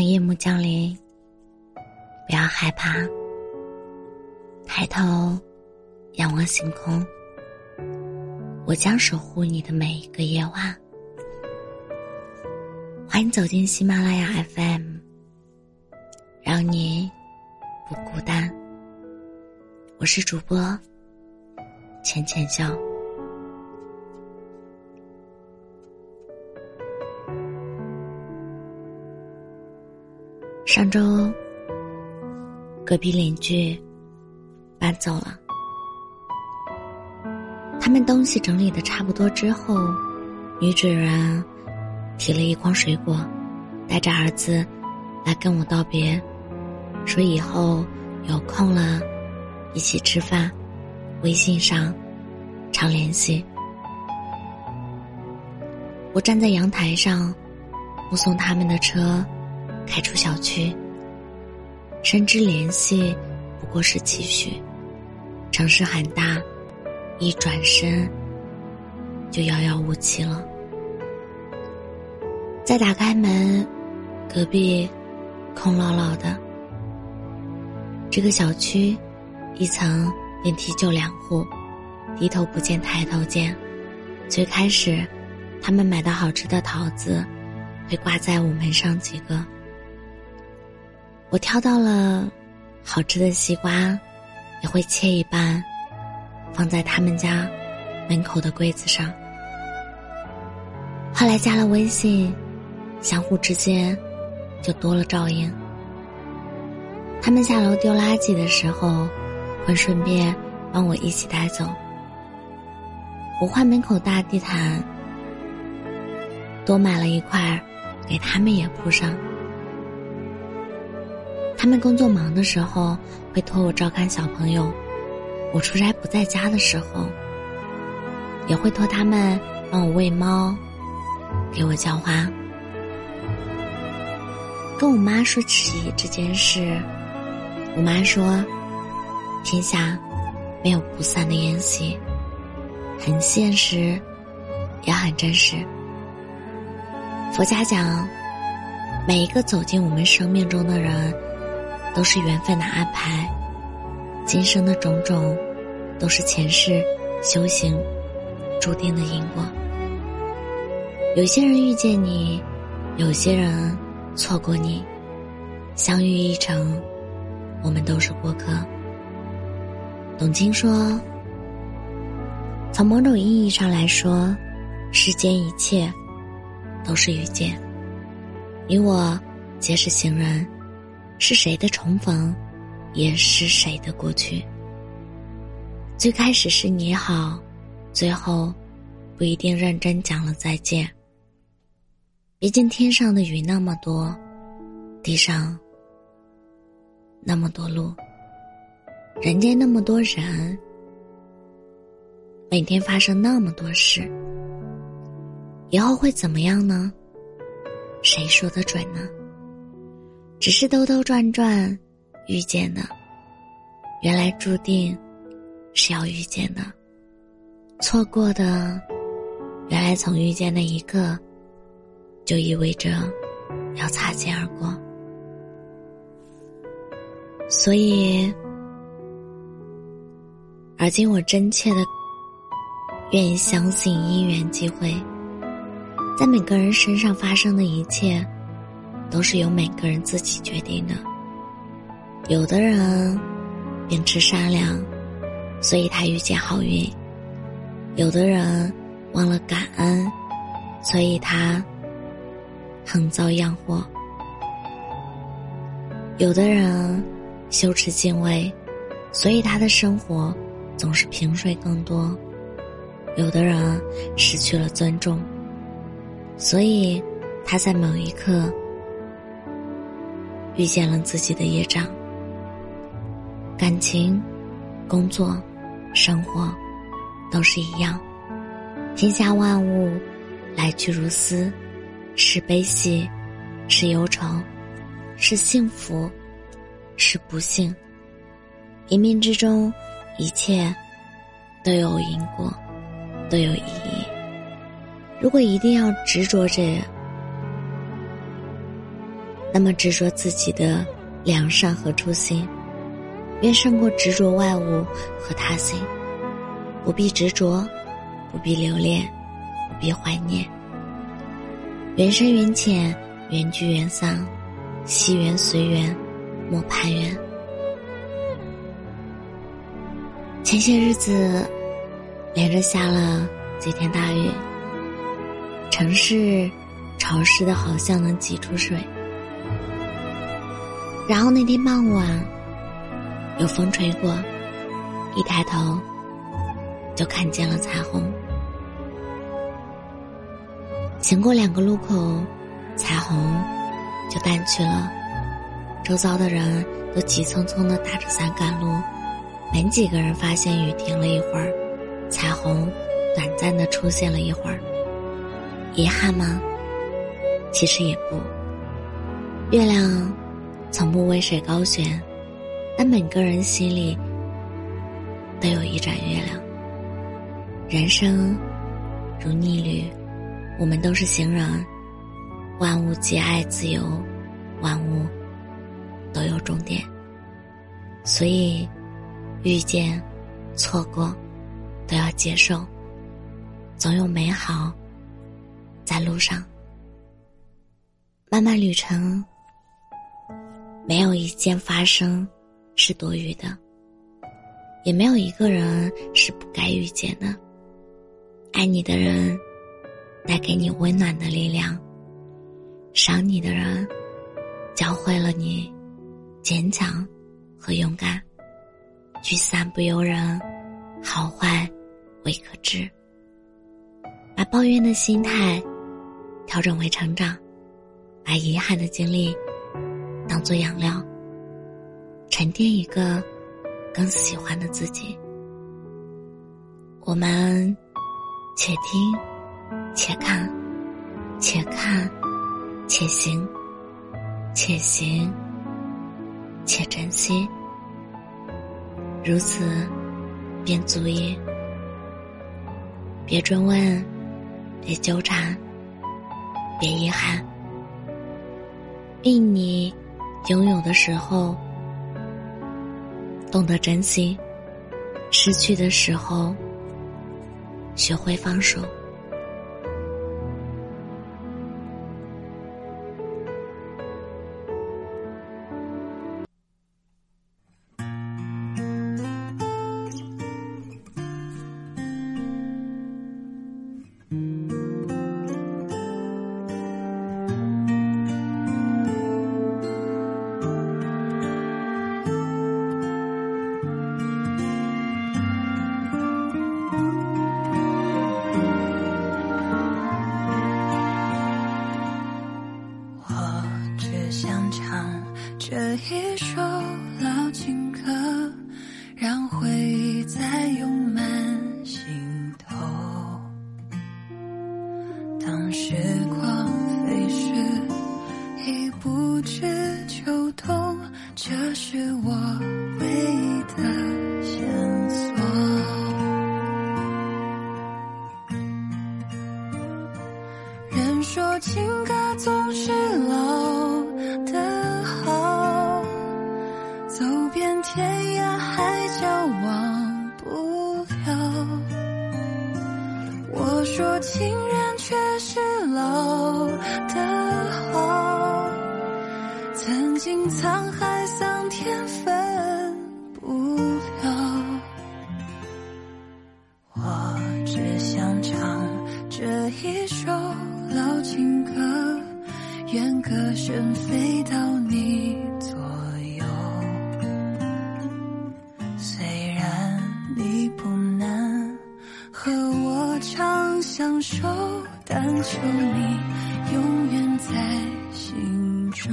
当夜幕降临，不要害怕，抬头仰望星空，我将守护你的每一个夜晚。欢迎走进喜马拉雅 FM，让你不孤单。我是主播浅浅笑。上周，隔壁邻居搬走了。他们东西整理的差不多之后，女主人提了一筐水果，带着儿子来跟我道别，说以后有空了一起吃饭，微信上常联系。我站在阳台上，目送他们的车。开出小区，深知联系不过是期许。城市很大，一转身就遥遥无期了。再打开门，隔壁空落落的。这个小区一层电梯就两户，低头不见抬头见。最开始，他们买的好吃的桃子会挂在午门上几个。我挑到了好吃的西瓜，也会切一半，放在他们家门口的柜子上。后来加了微信，相互之间就多了照应。他们下楼丢垃圾的时候，会顺便帮我一起带走。我换门口大地毯，多买了一块，给他们也铺上。他们工作忙的时候会托我照看小朋友，我出差不在家的时候，也会托他们帮我喂猫，给我浇花。跟我妈说起这件事，我妈说：“天下没有不散的宴席，很现实，也很真实。”佛家讲，每一个走进我们生命中的人。都是缘分的安排，今生的种种，都是前世修行注定的因果。有些人遇见你，有些人错过你，相遇一程，我们都是过客。董卿说：“从某种意义上来说，世间一切都是遇见，你我皆是行人。”是谁的重逢，也是谁的过去。最开始是你好，最后不一定认真讲了再见。毕竟天上的云那么多，地上那么多路，人间那么多人，每天发生那么多事，以后会怎么样呢？谁说的准呢？只是兜兜转转，遇见的，原来注定是要遇见的；错过的，原来从遇见那一刻，就意味着要擦肩而过。所以，而今我真切的愿意相信因缘际会，在每个人身上发生的一切。都是由每个人自己决定的。有的人秉持善良，所以他遇见好运；有的人忘了感恩，所以他横遭殃祸；有的人羞耻敬畏，所以他的生活总是萍水更多；有的人失去了尊重，所以他在某一刻。遇见了自己的业障，感情、工作、生活，都是一样。天下万物来去如斯，是悲喜，是忧愁，是幸福，是不幸。冥冥之中，一切都有因果，都有意义。如果一定要执着着。那么执着自己的良善和初心，便胜过执着外物和他心。不必执着，不必留恋，不必怀念。缘深缘浅，缘聚缘散，惜缘随缘，莫攀缘。前些日子，连着下了几天大雨，城市潮湿的好像能挤出水。然后那天傍晚，有风吹过，一抬头就看见了彩虹。行过两个路口，彩虹就淡去了，周遭的人都急匆匆的打着伞赶路。没几个人发现雨停了一会儿，彩虹短暂的出现了一会儿。遗憾吗？其实也不。月亮从不为谁高悬，但每个人心里都有一盏月亮。人生如逆旅，我们都是行人。万物皆爱自由，万物都有终点，所以。遇见，错过，都要接受。总有美好在路上。漫漫旅程，没有一件发生是多余的，也没有一个人是不该遇见的。爱你的人，带给你温暖的力量；伤你的人，教会了你坚强和勇敢。聚散不由人，好坏未可知。把抱怨的心态调整为成长，把遗憾的经历当做养料，沉淀一个更喜欢的自己。我们且听，且看，且看，且行，且行，且珍惜。如此，便足矣。别追问，别纠缠，别遗憾。愿你拥有的时候懂得珍惜，失去的时候学会放手。当只想唱这一首老情歌，愿歌声飞到你左右。虽然你不能和我长相守，但求你永远在心中。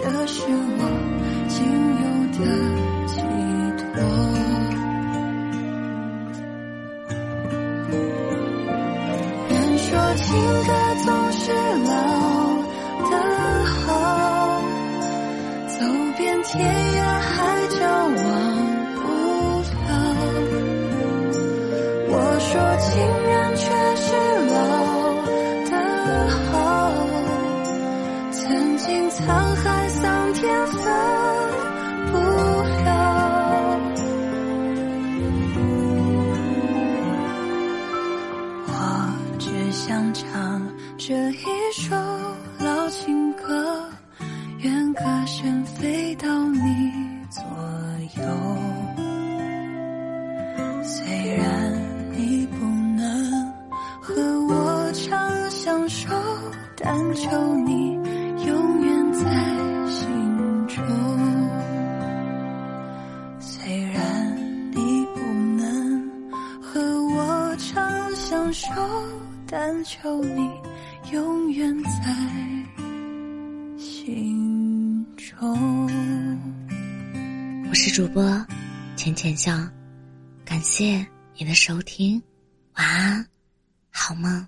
这是我仅有的寄托。人说情歌总是老的好，走遍天涯海角忘不了。我说情人却这一首老情歌，愿歌声飞到你左右。虽然你不能和我长相守，但求你永远在心中。虽然你不能和我长相守，但求你永远在心中。我是主播浅浅笑，感谢你的收听，晚安，好梦。